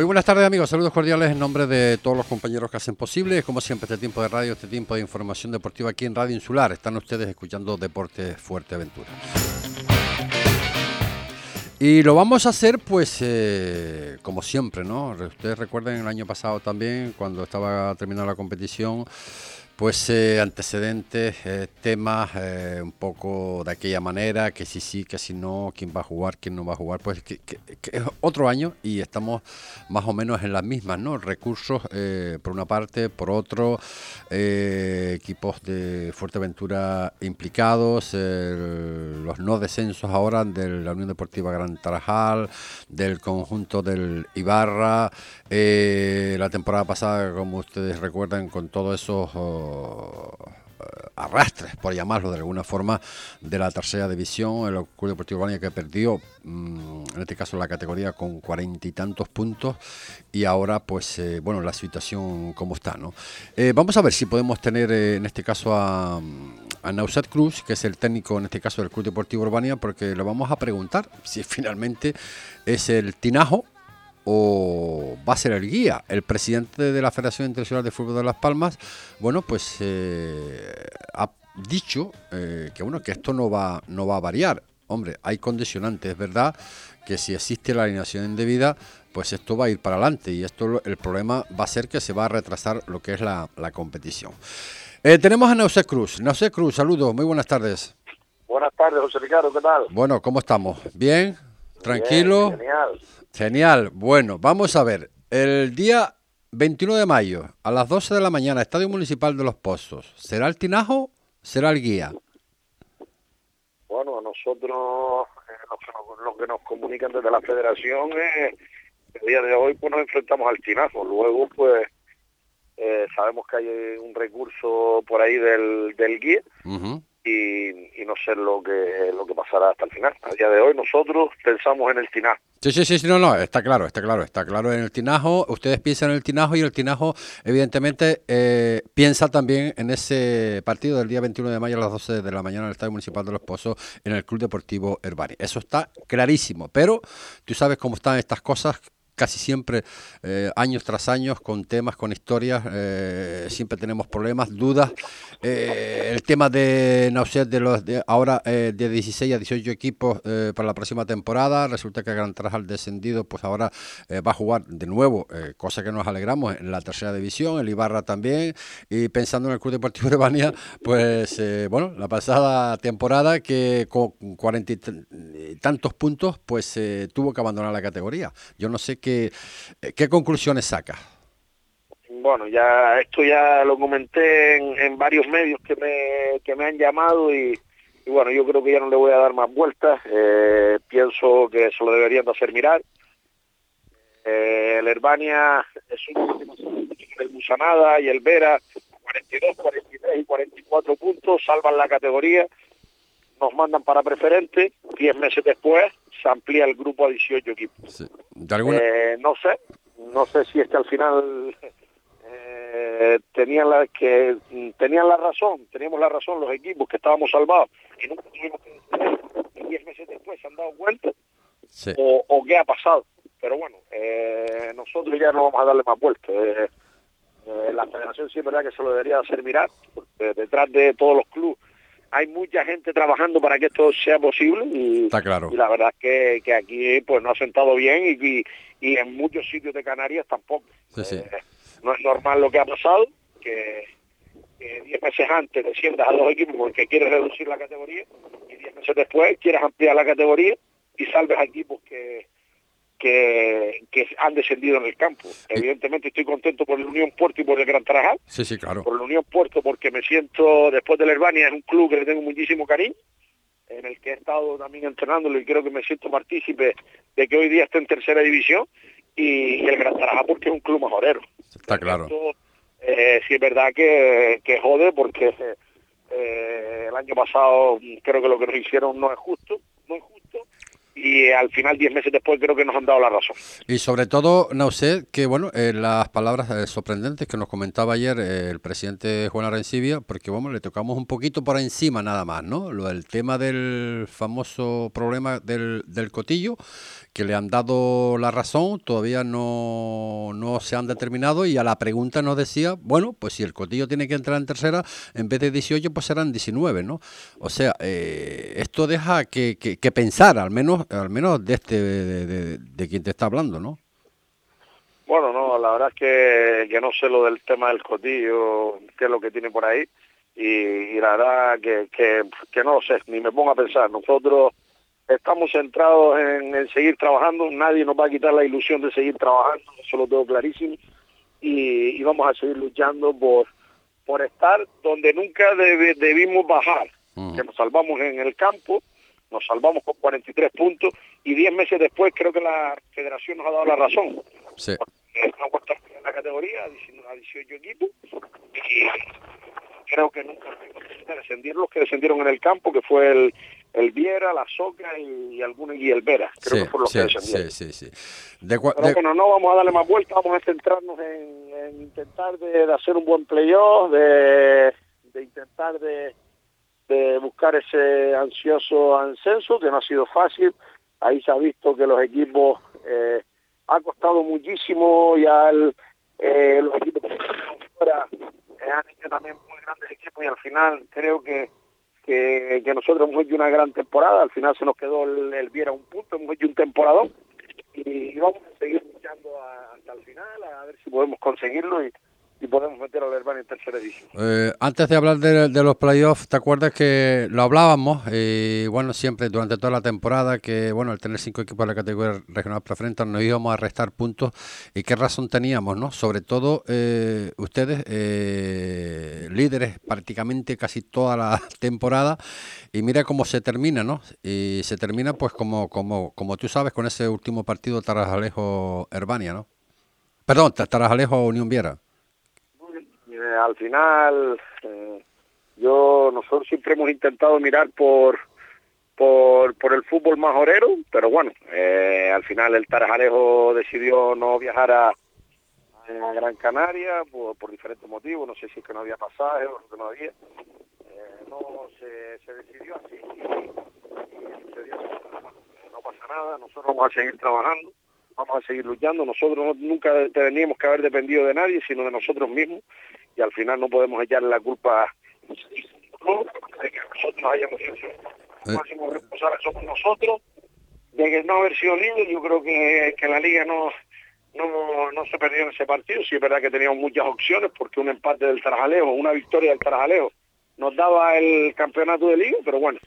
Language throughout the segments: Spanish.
Muy buenas tardes amigos, saludos cordiales en nombre de todos los compañeros que hacen posible, como siempre este tiempo de radio, este tiempo de información deportiva aquí en Radio Insular, están ustedes escuchando Deporte Fuerte Aventura. Y lo vamos a hacer pues eh, como siempre, ¿no? Ustedes recuerden el año pasado también, cuando estaba terminando la competición, pues eh, antecedentes, eh, temas eh, un poco de aquella manera, que si sí, que si no, quién va a jugar, quién no va a jugar, pues que, es otro año y estamos más o menos en las mismas, ¿no? Recursos por una parte, por otro, equipos de Fuerteventura implicados, los no descensos ahora de la Unión Deportiva Gran Tarajal, del conjunto del Ibarra, la temporada pasada, como ustedes recuerdan, con todos esos eh, arrastres, por llamarlo de alguna forma, de la tercera división, el Club Deportivo Urbania que perdió, mm, en este caso la categoría con cuarenta y tantos puntos y ahora pues eh, bueno, la situación como está, ¿no? Eh, vamos a ver si podemos tener en este caso a, a Nauset Cruz, que es el técnico en este caso del Club Deportivo Urbania, porque le vamos a preguntar si finalmente es el Tinajo o va a ser el guía. El presidente de la Federación Internacional de Fútbol de Las Palmas, bueno, pues eh, ha dicho eh, que bueno que esto no va no va a variar. Hombre, hay condicionantes, es verdad que si existe la alineación indebida, pues esto va a ir para adelante y esto el problema va a ser que se va a retrasar lo que es la, competición. Eh, tenemos a Nausé Cruz. Nausé Cruz, saludos, muy buenas tardes. Buenas tardes, José Ricardo, ¿qué tal? Bueno, ¿cómo estamos? ¿Bien? ¿Tranquilo? genial. Genial. Bueno, vamos a ver. El día 21 de mayo, a las 12 de la mañana, Estadio Municipal de Los Pozos. ¿Será el Tinajo? ¿Será el guía? Bueno, a nosotros eh, lo, que nos, comunican desde la federación es el día de hoy pues nos enfrentamos al Tinajo. Luego, pues, eh, sabemos que hay un recurso por ahí del, del guía y, no sé lo que lo que pasará hasta el final. A día de hoy nosotros pensamos en el tinajo. Sí, sí, sí, no, no, está claro, está claro, está claro en el tinajo. Ustedes piensan en el tinajo y el tinajo, evidentemente, eh, piensa también en ese partido del día 21 de mayo a las 12 de la mañana en el Estadio Municipal de Los Pozos en el Club Deportivo Herbani. Eso está clarísimo, pero tú sabes cómo están estas cosas casi siempre, eh, años tras años, con temas, con historias, eh, siempre tenemos problemas, dudas. Eh, el tema de Nauset de los de ahora de 16 a 18 equipos para la próxima temporada, resulta que Gran Trajal descendido, pues ahora va a jugar de nuevo, cosa que nos alegramos, en la tercera división, el Ibarra también, y pensando en el Club Deportivo de Bania, pues bueno, la pasada temporada que con cuarenta y tantos puntos, pues tuvo que abandonar la categoría. Yo no sé qué ¿qué, conclusiones saca? Bueno, ya esto ya lo comenté en, varios medios que me, que me han llamado y, bueno, yo creo que ya no le voy a dar más vueltas. Eh, pienso que se lo deberían de hacer mirar. Eh, el Herbania es un el Musanada y el Vera, 42, 43 y 44 puntos, salvan la categoría, nos mandan para preferente, 10 meses después se amplía el grupo a 18 equipos. Eh, no sé, no sé si es que al final eh, tenían la que tenían la razón, teníamos la razón los equipos que estábamos salvados y nunca tuvimos que 10 meses después se han dado cuenta o, qué ha pasado. Pero bueno, eh, nosotros ya no vamos a darle más vueltas. la federación sí es verdad que se lo debería hacer mirar, porque detrás de todos los clubes hay mucha gente trabajando para que esto sea posible y, Está claro. y la verdad es que, aquí pues no ha sentado bien y, y, en muchos sitios de Canarias tampoco. Eh, no es normal lo que ha pasado, que, diez meses antes desciendas a dos equipos porque quieres reducir la categoría y diez meses después quieres ampliar la categoría y salves a equipos que, que, han descendido en el campo. Evidentemente estoy contento por el Unión Puerto y por el Gran Tarajal. Sí, sí, claro. Por el Unión Puerto porque me siento, después del Herbania, es un club que le tengo muchísimo cariño, en el que he estado también entrenándolo y creo que me siento partícipe de que hoy día está en tercera división y, el Gran Tarajal porque es un club mejorero. Está claro. eh, sí es verdad que, que jode porque eh, el año pasado creo que lo que nos hicieron no es justo, no es justo y, al final, diez meses después, creo que nos han dado la razón. Y sobre todo, Nauset, que bueno, eh, las palabras eh, sorprendentes que nos comentaba ayer eh, el presidente Juan Arencibia, porque vamos, le tocamos un poquito por encima nada más, ¿no? Lo del tema del famoso problema del, del cotillo, que le han dado la razón, todavía no, no se han determinado y a la pregunta nos decía, bueno, pues si el cotillo tiene que entrar en tercera, en vez de 18, pues serán 19, ¿no? O sea, esto deja que, que pensar, al menos al menos de este de, quien te está hablando, ¿no? Bueno, no, la verdad es que, que, no sé lo del tema del cotillo, qué es lo que tiene por ahí, y, la verdad que, que, no lo sé, ni me pongo a pensar. Nosotros estamos centrados en, seguir trabajando, nadie nos va a quitar la ilusión de seguir trabajando, eso lo tengo clarísimo, y, vamos a seguir luchando por, por estar donde nunca debimos bajar, que nos salvamos en el campo, nos salvamos con 43 puntos y 10 meses después creo que la federación nos ha dado la razón. Sí. en la categoría a 18 equipos y creo que nunca descender los que descendieron en el campo, que fue el, el Viera, la Soca y, algunos y el Vera. Creo que fueron los que descendieron. Sí, sí, sí. Pero bueno, no vamos a darle más vueltas, vamos a centrarnos en, intentar de, hacer un buen playoff, de, de intentar de de buscar ese ansioso ascenso, que no ha sido fácil. Ahí se ha visto que los equipos eh, ha costado muchísimo, ya el, eh, los equipos fuera eh, han hecho también muy grandes equipos y al final creo que, que, nosotros hemos hecho una gran temporada, al final se nos quedó el, Viera un punto, hemos hecho un temporadón y, vamos a seguir luchando hasta el final a ver si podemos conseguirlo y, y podemos meter al Herbani en tercera edición. Eh, antes de hablar de, los playoffs, ¿te acuerdas que lo hablábamos? Y bueno, siempre durante toda la temporada, que bueno, al tener cinco equipos de la categoría regional preferente nos íbamos a restar puntos. ¿Y qué razón teníamos, no? Sobre todo eh, ustedes, eh, líderes prácticamente casi toda la temporada. Y mira cómo se termina, ¿no? Y se termina, pues, como, como, como tú sabes, con ese último partido Tarajalejo-Herbania, ¿no? Perdón, Tarajalejo-Unión Viera. Eh, al final, eh, yo nosotros siempre hemos intentado mirar por por, por el fútbol majorero, pero bueno, eh, al final el Tarajalejo decidió no viajar a, Gran Canaria por, por, diferentes motivos, no sé si es que no había pasaje o que no había, no se, se, decidió así y, no pasa nada, nosotros vamos a seguir trabajando vamos a seguir luchando. Nosotros nunca teníamos que haber dependido de nadie, sino de nosotros mismos y al final no podemos echarle la culpa de que nosotros hayamos sido eh. máximos responsables somos nosotros de que no haber sido líder yo creo que, que la liga no no, no se perdió en ese partido sí es verdad que teníamos muchas opciones porque un empate del Tarajalejo una victoria del Tarajalejo nos daba el campeonato de liga pero bueno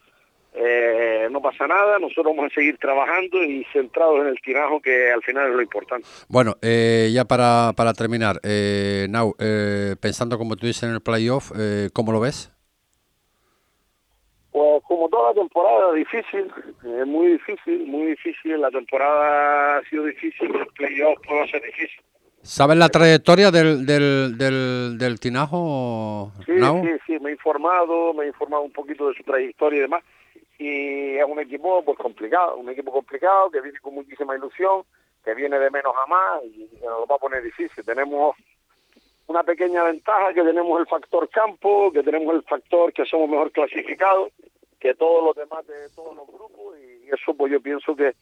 eh, no pasa nada, nosotros vamos a seguir trabajando y centrados en el tirajo que al final es lo importante. Bueno, eh, ya para, para terminar, eh, Now, eh, pensando como tú dices en el playoff, eh, ¿cómo lo ves? Pues como toda la temporada, difícil, es muy difícil, muy difícil, la temporada ha sido difícil, el playoff puede ser difícil. ¿Sabes la trayectoria del, del, del, del Tinajo? Sí, sí, sí, me he informado, me he informado un poquito de su trayectoria y demás y es un equipo pues complicado, un equipo complicado que viene con muchísima ilusión, que viene de menos a más y nos lo va a poner difícil. Tenemos una pequeña ventaja que tenemos el factor campo, que tenemos el factor que somos mejor clasificados que todos los demás de todos los grupos y, eso pues yo pienso que,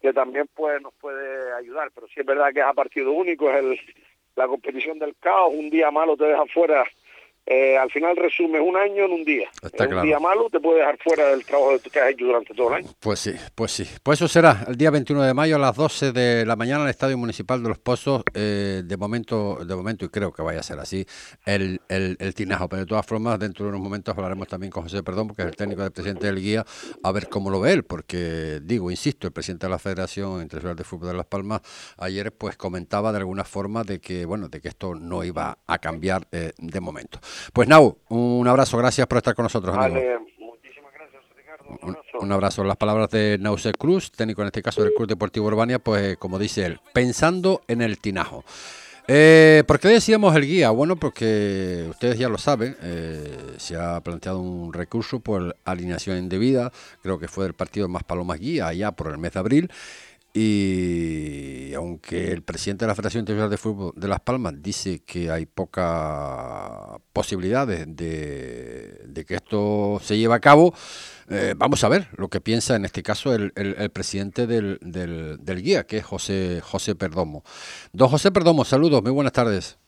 que también pues nos puede ayudar, pero sí es verdad que es a partido único, es el, la competición del caos, un día malo te deja fuera eh, al final resumes un año en un día. un día malo te puede dejar fuera del trabajo que has hecho durante todo el año. Pues sí, pues sí. Pues eso será el día 21 de mayo a las 12 de la mañana en el Estadio Municipal de Los Pozos. Eh, de momento, de momento, y creo que vaya a ser así, el, el, el, tinajo. Pero de todas formas, dentro de unos momentos hablaremos también con José Perdón, porque es el técnico del presidente del guía, a ver cómo lo ve él. Porque, digo, insisto, el presidente de la Federación Internacional de Fútbol de Las Palmas ayer pues comentaba de alguna forma de que, bueno, de que esto no iba a cambiar eh, de momento. Pues Nau, un abrazo, gracias por estar con nosotros. Vale, muchísimas gracias, Ricardo. Un abrazo. Un, abrazo. Las palabras de Nause Cruz, técnico en este caso del Club Deportivo Urbania, pues como dice él, pensando en el tinajo. Eh, ¿Por qué decíamos el guía? Bueno, porque ustedes ya lo saben, eh, se ha planteado un recurso por alineación indebida, creo que fue del partido Más Palomas Guía, allá por el mes de abril, y aunque el presidente de la Federación Internacional de Fútbol de Las Palmas dice que hay pocas posibilidades de, que esto se lleve a cabo, eh, vamos a ver lo que piensa en este caso el, presidente del, del, guía, que es José, José Perdomo. Don José Perdomo, saludos, muy buenas tardes.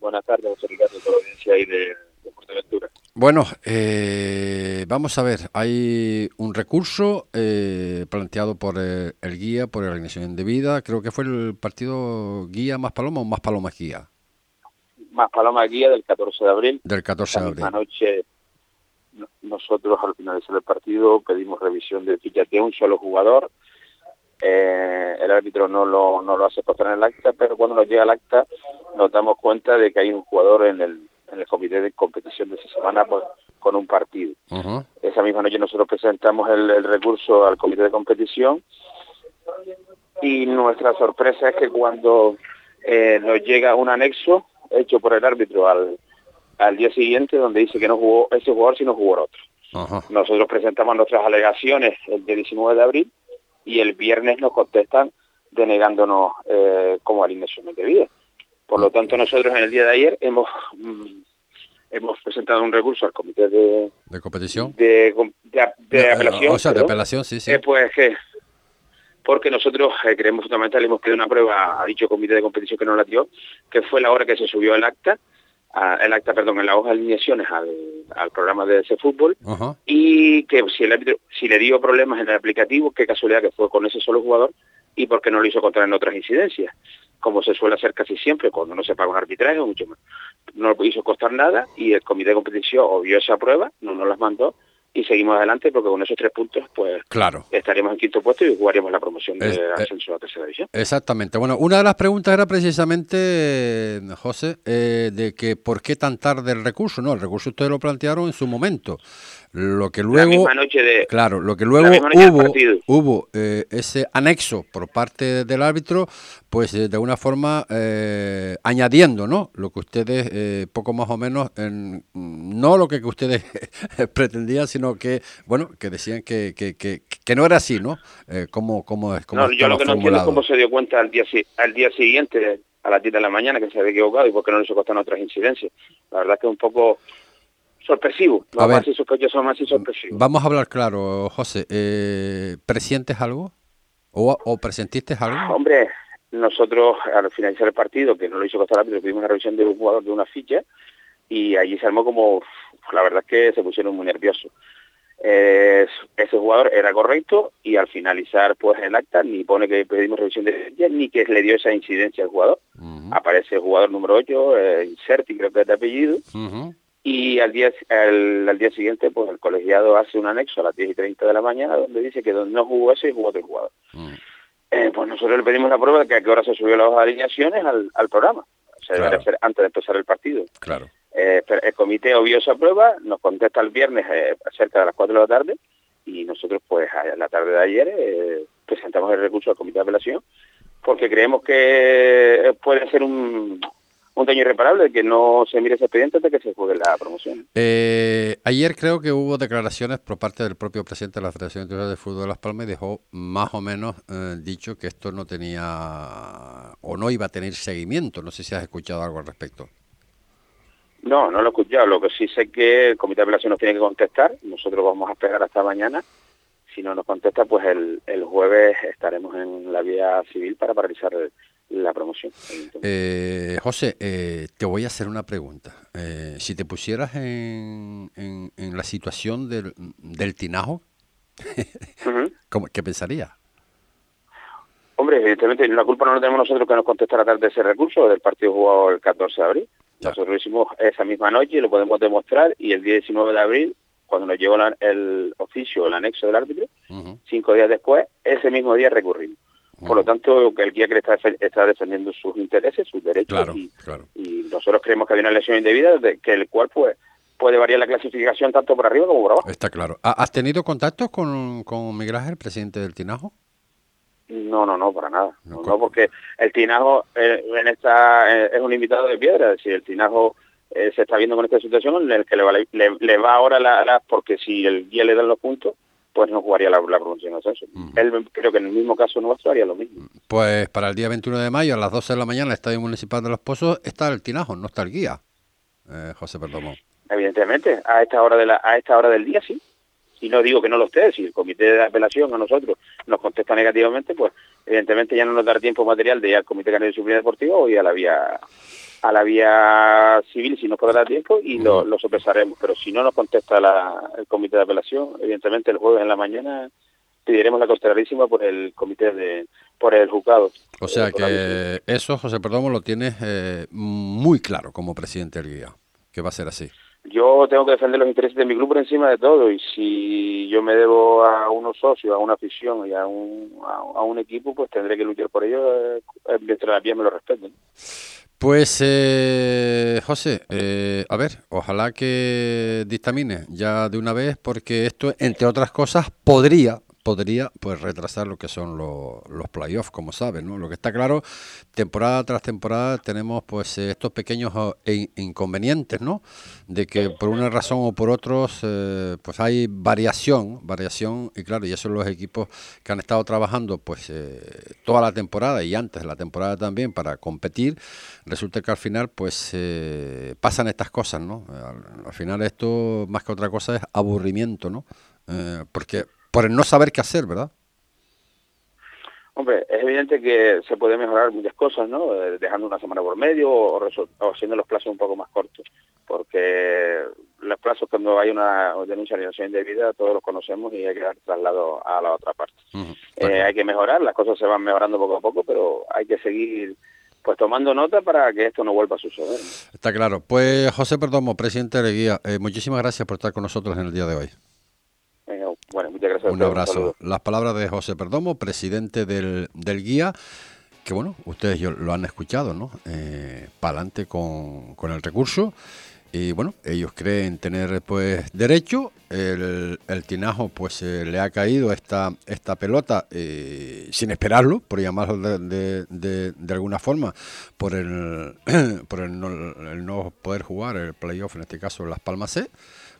Buenas tardes, José Ricardo, toda la audiencia ahí de, de Fuerteventura. Bueno, eh, vamos a ver, hay un recurso eh, planteado por eh, el, guía, por la alineación indebida, creo que fue el partido guía más paloma o más paloma guía. Más paloma guía del 14 de abril. Del 14 de abril. noche nosotros al finalizar el partido pedimos revisión de fichas de un solo jugador. el árbitro no lo, no lo hace postar en el acta, pero cuando nos llega el acta nos damos cuenta de que hay un jugador en el en el comité de competición de esa semana pues, con un partido. Esa misma noche nosotros presentamos el, recurso al comité de competición y nuestra sorpresa es que cuando eh, nos llega un anexo hecho por el árbitro al, al día siguiente donde dice que no jugó ese jugador sino jugó otro. Nosotros presentamos nuestras alegaciones el día 19 de abril y el viernes nos contestan denegándonos eh, como alineación de vida. Por lo tanto, nosotros en el día de ayer hemos mm, hemos presentado un recurso al comité de... ¿De competición? De, de, apelación. O sea, de apelación, sí, sí. Eh, pues que... Porque nosotros eh, creemos fundamental, hemos pedido una prueba a dicho comité de competición que no la dio, que fue la hora que se subió el acta, el acta, perdón, en la hoja de alineaciones al, al programa de ese fútbol y que si el árbitro, si le dio problemas en el aplicativo, qué casualidad que fue con ese solo jugador y por qué no lo hizo contra en otras incidencias como se suele hacer casi siempre cuando no se paga un arbitraje, mucho más. No hizo costar nada y el comité de competición obvió esa prueba, no nos las mandó y seguimos adelante porque con esos tres puntos pues claro. estaremos en quinto puesto y jugaríamos la promoción de eh, ascenso a la tercera división. Exactamente. Bueno, una de las preguntas era precisamente, José, eh, de que por qué tan tarde el recurso. No, el recurso ustedes lo plantearon en su momento. Lo que luego, claro, lo que luego hubo, hubo eh, ese anexo por parte del árbitro, pues eh, de alguna forma eh, añadiendo, ¿no? Lo que ustedes poco más o menos, en, no lo que, ustedes pretendían, sino que, bueno, que decían que, que, que, no era así, ¿no? ¿Cómo, cómo es? no, yo lo que no entiendo es cómo se dio cuenta al día, al día siguiente, a las 10 de la mañana, que se había equivocado y por qué no le hizo costar otras incidencias. La verdad que es un poco sorpresivo. No más sospechoso, más y sorpresivo. Vamos a hablar claro, José. Eh, ¿Presientes algo? ¿O, ¿O presentiste algo? Hombre, nosotros al finalizar el partido, que no lo hizo Costa Rápido, tuvimos una revisión de un jugador de una ficha y allí se armó como, la verdad es que se pusieron muy nerviosos. ese jugador era correcto y al finalizar pues el acta ni pone que pedimos revisión de ficha ni que le dio esa incidencia al jugador. Aparece el jugador número 8, eh, Inserti creo que es de apellido, y al día al, día siguiente pues el colegiado hace un anexo a las 10 y 30 de la mañana donde dice que donde no jugó ese jugó otro jugador. Mm. Eh, pues nosotros le pedimos la prueba de que a qué hora se subió la hoja de alineaciones al, al programa. O sea, debe ser antes de empezar el partido. Claro. Eh, el comité obvió esa prueba, nos contesta el viernes eh, cerca de las 4 de la tarde y nosotros pues a la tarde de ayer presentamos el recurso al comité de apelación porque creemos que puede ser un, un daño irreparable, que no se mire ese expediente hasta que se juegue la promoción. Eh, ayer creo que hubo declaraciones por parte del propio presidente de la Federación Internacional de Fútbol de Las Palmas y dejó más o menos eh, dicho que esto no tenía o no iba a tener seguimiento. No sé si has escuchado algo al respecto. No, no lo he escuchado. Lo que sí sé que el Comité de Apelación nos tiene que contestar. Nosotros vamos a esperar hasta mañana. Si no nos contesta, pues el, el jueves estaremos en la vía civil para paralizar el, la promoción. Eh, José, eh, te voy a hacer una pregunta. Eh, si te pusieras en, en, la situación del, del tinajo, ¿qué pensarías? Hombre, evidentemente la culpa no la tenemos nosotros que nos contestara tarde ese recurso del partido jugado el 14 de abril. Nosotros lo hicimos esa misma noche, lo podemos demostrar, y el día 19 de abril, cuando nos llegó el oficio, el anexo del árbitro, cinco días después, ese mismo día recurrimos. Por lo tanto, el guía que está, está defendiendo sus intereses, sus derechos, y, nosotros creemos que hay una lesión indebida de que el cual pues, puede variar la clasificación tanto por arriba como por abajo. Está claro. ¿Has tenido contactos con, con Miguel Ángel, presidente del Tinajo? No, no, no, para nada. No, porque el Tinajo eh, en esta eh, es un invitado de piedra, es decir, el Tinajo eh, se está viendo con esta situación en el que le va, le, va ahora la, porque si el guía le dan los puntos, pues no jugaría la, la promoción ascenso. Él creo que en el mismo caso nuestro haría lo mismo. Pues para el día 21 de mayo a las 12 de la mañana el Estadio Municipal de Los Pozos está el Tinajo, no está el guía, José Perdomo. Evidentemente, a esta hora de la, a esta hora del día sí y no digo que no lo esté, si el comité de apelación a nosotros nos contesta negativamente, pues evidentemente ya no nos dará tiempo material de ir al comité canario de disciplina deportiva o ir a la vía a la vía civil si nos podrá tiempo y lo, lo sopesaremos, pero si no nos contesta el comité de apelación, evidentemente el jueves en la mañana pediremos la costerarísima por el comité de por el juzgado. O sea que eso, José Perdomo, lo tienes eh, muy claro como presidente del guía, que va a ser así yo tengo que defender los intereses de mi club por encima de todo y si yo me debo a unos socios, a una afición y a un, a, un equipo, pues tendré que luchar por ello eh, mientras las vías me lo respeten. Pues, eh, José, eh, a ver, ojalá que dictamine ya de una vez, porque esto, entre otras cosas, podría, podría pues retrasar lo que son los, playoffs, como saben, ¿no? Lo que está claro, temporada tras temporada tenemos pues estos pequeños eh, inconvenientes, ¿no? De que por una razón o por otros eh, pues hay variación, variación y claro, y son los equipos que han estado trabajando pues eh, toda la temporada y antes de la temporada también para competir, resulta que al final pues pasan estas cosas, ¿no? Al, al, final esto más que otra cosa es aburrimiento, ¿no? porque por el no saber qué hacer, ¿verdad? Hombre, es evidente que se puede mejorar muchas cosas, ¿no? Eh, dejando una semana por medio o, haciendo los plazos un poco más cortos, porque los plazos cuando hay una denuncia de de indebida todos los conocemos y hay que dar traslado a la otra parte. Eh, hay que mejorar, las cosas se van mejorando poco a poco, pero hay que seguir pues tomando nota para que esto no vuelva a suceder. Está claro. Pues José Perdomo, presidente de Guía, eh, muchísimas gracias por estar con nosotros en el día de hoy. Un abrazo. Las palabras de José Perdomo, presidente del, del guía, que bueno, ustedes lo han escuchado, ¿no? Eh, Para adelante con, con el recurso. Y bueno, ellos creen tener pues derecho. El, el Tinajo pues eh, le ha caído esta, esta pelota eh, sin esperarlo, por llamarlo de, de, de, alguna forma, por el, por el no, el no poder jugar el playoff, en este caso Las Palmas C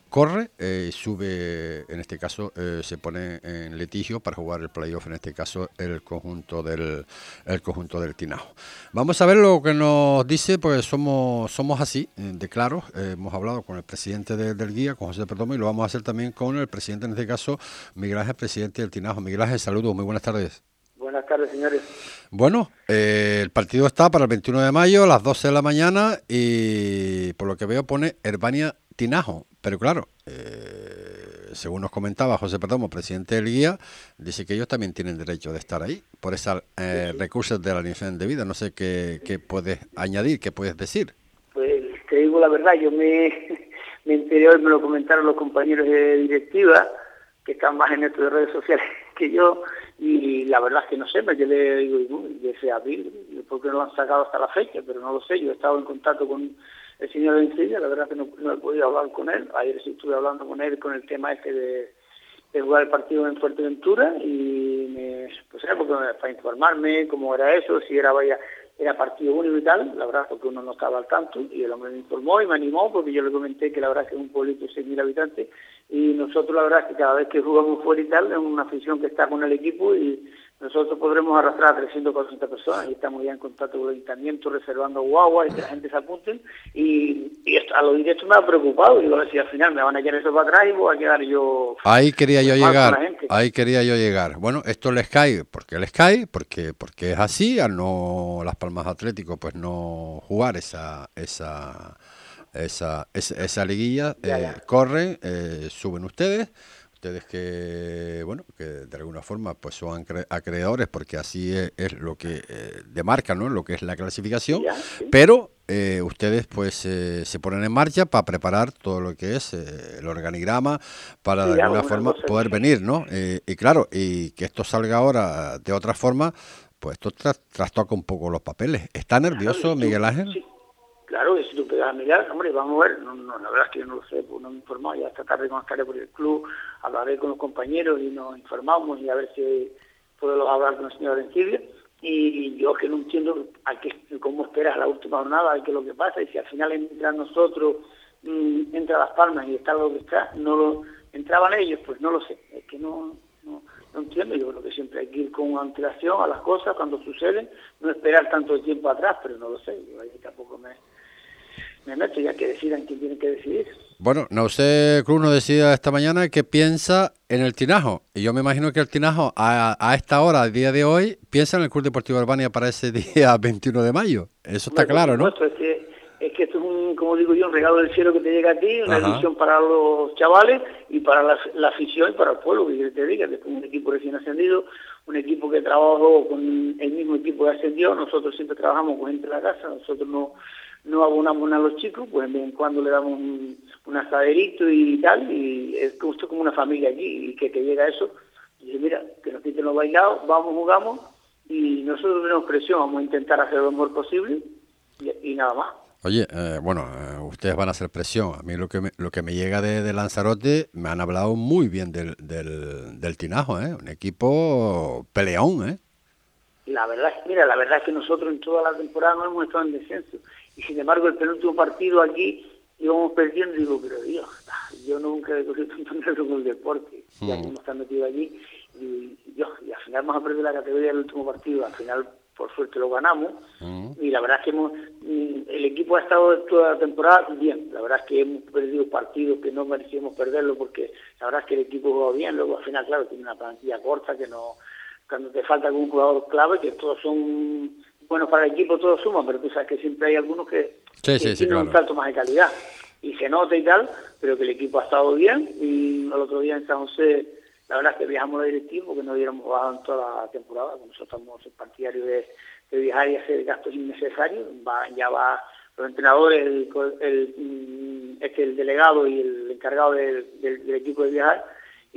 corre, eh, sube, en este caso eh, se pone en litigio para jugar el playoff, en este caso el conjunto del el conjunto del Tinajo. Vamos a ver lo que nos dice, pues somos somos así, eh, de claro, hemos hablado con el presidente del guía, con José Perdomo, y lo vamos a hacer también con el presidente, en este caso, Miguel Ángel, presidente del Tinajo. Miguel Ángel, saludos, muy buenas tardes. Buenas tardes, señores. Bueno, el partido está para el 21 de mayo a las 12 de la mañana y por lo que veo pone Herbania Tinajo. Pero claro, eh, según nos comentaba José Perdomo, presidente del guía, dice que ellos también tienen derecho de estar ahí por esos eh, recursos de la alineación de vida. No sé qué, qué, puedes añadir, qué puedes decir. Pues te digo la verdad, yo me, me enteré hoy, me lo comentaron los compañeros de directiva, que están más en esto de redes sociales que yo, y la verdad es que no sé, me quedé, digo, desde abril, ¿por qué no lo han sacado hasta la fecha? Pero no lo sé, yo he estado en contacto con el señor Encilla, la verdad que no, he podido hablar con él, ayer sí estuve hablando con él con el tema este de, jugar el partido en Fuerteventura y me, pues era porque, para informarme cómo era eso, si era vaya era partido único y tal, la verdad porque uno no estaba al tanto y el hombre me informó y me animó porque yo le comenté que la verdad que es un pueblito de 6.000 habitantes y nosotros la verdad que cada vez que jugamos fuera y tal es una afición que está con el equipo y nosotros podremos arrastrar a 340 personas y estamos ya en contacto con el ayuntamiento reservando guaguas y que la gente se apunte. Y, a lo directo me ha preocupado y digo, si al final me van a quedar eso para atrás y voy a quedar yo ahí quería yo llegar ahí quería yo llegar. Bueno esto les cae porque les cae porque porque es así al no las palmas atlético pues no jugar esa esa esa, esa, liguilla eh, corren eh, suben ustedes ustedes que, bueno, que de alguna forma pues son acreedores porque así es, lo que eh, demarca, ¿no? Lo que es la clasificación, pero eh, ustedes pues eh, se ponen en marcha para preparar todo lo que es el organigrama para de alguna forma poder venir, ¿no? y claro, y que esto salga ahora de otra forma, pues esto trastoca un poco los papeles. ¿Está nervioso Miguel Ángel? Claro, si tú pegas a mirar, hombre, vamos a ver, no, la verdad es que yo no lo sé, pues no me he informado, ya esta tarde cuando estaré por el club, hablaré con los compañeros y nos informamos y a ver si, poderlos hablar con el señor Arencibia y yo que no entiendo a qué, cómo esperas la última jornada, a qué es lo que pasa, y si al final entra nosotros, mm, entra Las Palmas y está lo que está, no lo entraban ellos, pues no lo sé, es que no, no, entiendo, yo creo que siempre hay que ir con antelación a las cosas cuando suceden, no esperar tanto tiempo atrás, pero no lo sé, yo ahí tampoco me, me meto, ya que decidan quién tiene que decidir. Bueno, no sé, Cruz nos decía esta mañana que piensa en el Tinajo. Y yo me imagino que el Tinajo, a, esta hora, al día de hoy, piensa en el Club Deportivo Albania para ese día 21 de mayo. Eso está claro, ¿no? Es que, es que esto es un, como digo yo, un regalo del cielo que te llega a ti, una ilusión para los chavales y para la, afición y para el pueblo, que te diga, después un equipo recién ascendido, un equipo que trabajó con el mismo equipo que ascendió, nosotros siempre trabajamos con gente de la casa, nosotros no no abonamos a los chicos, pues de vez en cuando le damos un, asaderito y tal, y es justo como una familia allí, y que te llega eso, y dice, mira, que nos quiten los bailados, vamos, jugamos, y nosotros tenemos presión, vamos a intentar hacer lo mejor posible, y, nada más. Oye, eh, bueno, eh, ustedes van a hacer presión. A mí lo que me, lo que me llega de, Lanzarote, me han hablado muy bien del, del, del Tinajo, ¿eh? Un equipo peleón, ¿eh? La verdad, mira, la verdad es que nosotros en toda la temporada no hemos estado en descenso y sin embargo el penúltimo partido aquí íbamos perdiendo y digo, pero Dios, yo nunca he cogido tanto nervio con el deporte, ya que hemos estado metido allí y, Dios, y al final vamos a perder la categoría del último partido, al final por suerte lo ganamos y la verdad es que hemos, el equipo ha estado toda la temporada bien, la verdad es que hemos perdido partidos que no merecíamos perderlo porque la verdad es que el equipo jugó bien, luego al final claro tiene una plantilla corta que no, cuando te falta algún jugador clave que todos son bueno, para el equipo todo suma, pero tú sabes que siempre hay algunos que, tienen un salto más de calidad. Y se nota y tal, pero que el equipo ha estado bien. Y el otro día en San José, la verdad es que viajamos la directiva porque no hubiéramos bajado en toda la temporada. Nosotros estamos partidarios de, de viajar y hacer gastos innecesarios. ya va los entrenadores, el, el, mm, es que el delegado y el encargado del equipo de viajar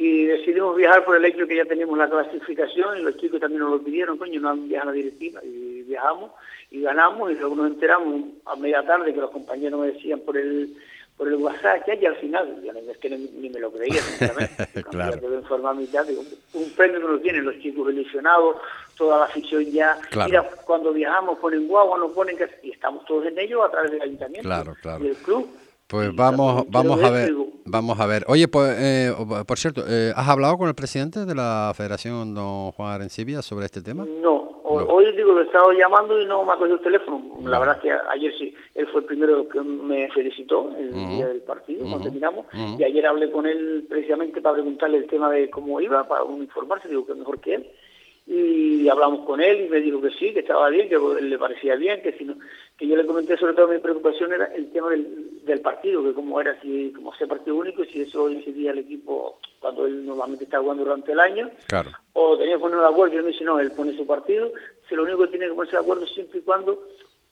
y decidimos viajar por el hecho que ya teníamos la clasificación y los chicos también nos lo pidieron, coño, no han viajado a la directiva y viajamos y ganamos y luego nos enteramos a media tarde que los compañeros me decían por el por el WhatsApp que al final, ya es que ni, me lo creía, claro. informar mitad, un premio que nos tienen los chicos ilusionados, toda la afición ya, mira, cuando viajamos ponen guagua, nos ponen que, y estamos todos en ello a través del ayuntamiento y del club, pues vamos, vamos a ver, vamos a ver. Oye, pues, eh, por cierto, eh, ¿has hablado con el presidente de la Federación, don Juan Arencibia, sobre este tema? No, hoy, digo, lo he estado llamando y no me ha cogido el teléfono. La verdad es que ayer sí, él fue el primero que me felicitó el día del partido, cuando terminamos, y ayer hablé con él precisamente para preguntarle el tema de cómo iba, para informarse, digo que mejor que él. Y hablamos con él y me dijo que sí, que estaba bien, que le parecía bien, que si no, que yo le comenté sobre todo mi preocupación era el tema del, del partido, que como era si como sea partido único, si eso incidía al equipo cuando él normalmente está jugando durante el año, claro. o tenía que poner de acuerdo, yo me dice no, él pone su partido, si lo único que tiene que ponerse de acuerdo siempre y cuando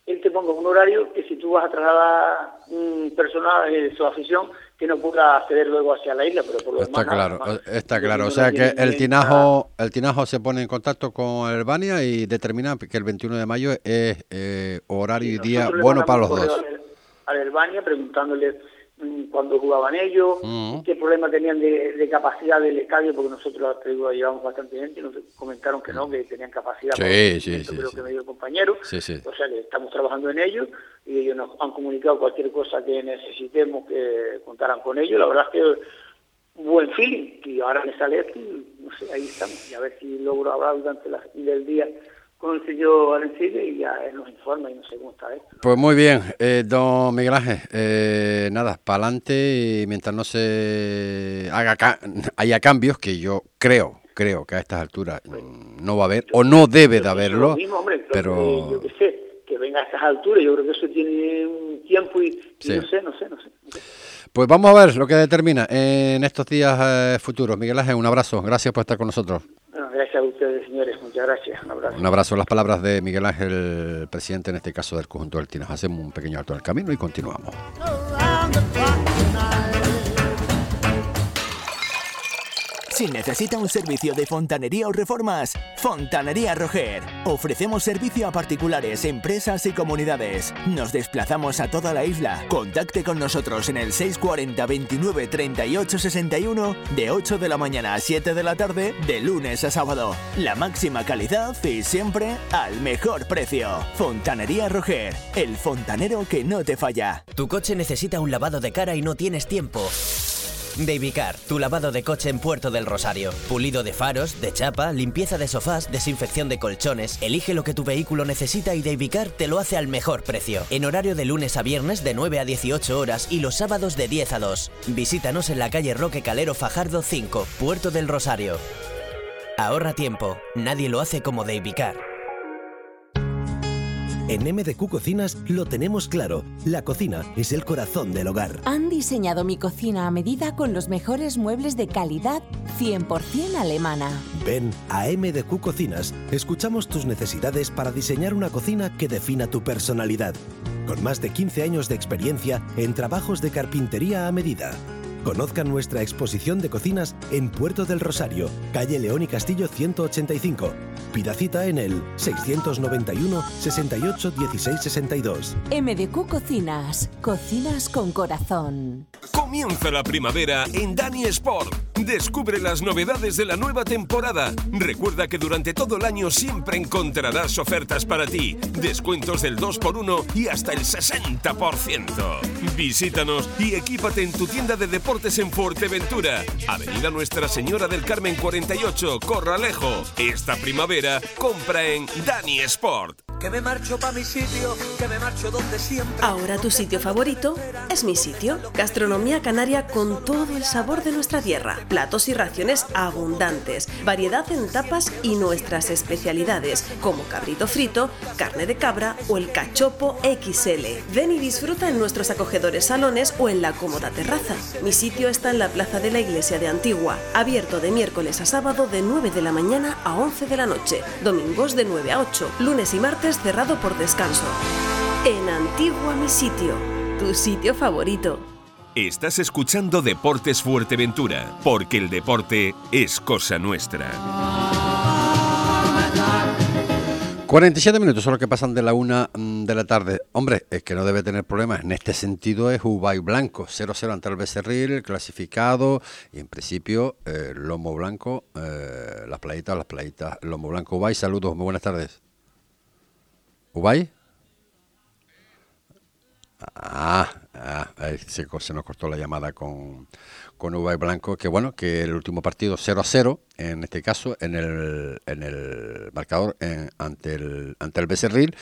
él te ponga un horario que si tú vas a trasladar un personal de su afición, que no pueda acceder luego hacia la isla, pero por lo está demás, claro, está claro. O sea que el tinajo, el tinajo se pone en contacto con el Bania y determina que el 21 de mayo es eh, horario y día bueno para los dos. Al Albania preguntándole cuando jugaban ellos, mm. qué problema tenían de, capacidad del estadio, porque nosotros digo, llevamos bastante gente y nos comentaron que no, que tenían capacidad. Sí, sí, sí, creo que me dio el compañero. O sea que estamos trabajando en ello y ellos nos han comunicado cualquier cosa que necesitemos que contaran con ellos. La verdad es que buen feeling y ahora me sale esto y no sé, ahí estamos. Y a ver si logro hablar durante la, el día con el señor Arencibia y ya él nos informa y no sé cómo está esto. Pues muy bien, eh, don Miguel Ángel, eh, nada, para adelante y mientras no se haga haya cambios que yo creo, creo que a estas alturas no va a haber o no debe de haberlo, pero... yo qué sé, que venga a estas alturas, yo creo que eso tiene un tiempo y, no sé, no sé, no sé. Pues vamos a ver lo que determina en estos días eh, futuros. Miguel Ángel, un abrazo, gracias por estar con nosotros gracias a ustedes, señores. Muchas gracias. Un abrazo. Un abrazo. Las palabras de Miguel Ángel, presidente en este caso del conjunto del Tinos. Hacemos un pequeño alto en el camino y continuamos. Si necesita un servicio de fontanería o reformas, Fontanería Roger. Ofrecemos servicio a particulares, empresas y comunidades. Nos desplazamos a toda la isla. Contacte con nosotros en el 640 29 38 61 de 8 de la mañana a 7 de la tarde, de lunes a sábado. La máxima calidad y siempre al mejor precio. Fontanería Roger, el fontanero que no te falla. Tu coche necesita un lavado de cara y no tienes tiempo. Davicar, tu lavado de coche en Puerto del Rosario. Pulido de faros, de chapa, limpieza de sofás, desinfección de colchones. Elige lo que tu vehículo necesita y Davicar te lo hace al mejor precio. En horario de lunes a viernes de 9 a 18 horas y los sábados de 10 a 2. Visítanos en la calle Roque Calero Fajardo 5, Puerto del Rosario. Ahorra tiempo, nadie lo hace como Davicar. En MDQ Cocinas lo tenemos claro, la cocina es el corazón del hogar. Han diseñado mi cocina a medida con los mejores muebles de calidad 100% alemana. Ven a MDQ Cocinas, escuchamos tus necesidades para diseñar una cocina que defina tu personalidad. Con más de 15 años de experiencia en trabajos de carpintería a medida. Conozcan nuestra exposición de cocinas en Puerto del Rosario, calle León y Castillo 185. Pida cita en el 691 68 16 62. MDQ Cocinas. Cocinas con corazón. Comienza la primavera en Dani Sport. Descubre las novedades de la nueva temporada. Recuerda que durante todo el año siempre encontrarás ofertas para ti, descuentos del 2x1 y hasta el 60%. Visítanos y equípate en tu tienda de deportes en Fuerteventura. Avenida Nuestra Señora del Carmen 48, Corralejo. Esta primavera compra en Dani Sport. Que me marcho pa' mi sitio, que me marcho donde siempre. Ahora tu sitio favorito es mi sitio. Gastronomía canaria con todo el sabor de nuestra tierra. Platos y raciones abundantes. Variedad en tapas y nuestras especialidades, como cabrito frito, carne de cabra o el cachopo XL. Ven y disfruta en nuestros acogedores salones o en la cómoda terraza. Mi sitio está en la plaza de la iglesia de Antigua, abierto de miércoles a sábado de 9 de la mañana a 11 de la noche, domingos de 9 a 8, lunes y martes cerrado por descanso. En Antigua mi sitio, tu sitio favorito. Estás escuchando Deportes Fuerteventura, porque el deporte es cosa nuestra. 47 minutos son los que pasan de la una mm, de la tarde. Hombre, es que no debe tener problemas. En este sentido es Ubay Blanco, 0-0 ante el Becerril, clasificado. Y en principio, eh, Lomo Blanco, eh, las playitas, las playitas, Lomo Blanco. Ubay, saludos, muy buenas tardes. ¿Ubay? Ah, ah se, nos cortó la llamada con, con Ubay Blanco, que bueno, que el último partido 0 a 0, en este caso, en el, en el marcador ante, el, ante el Becerril,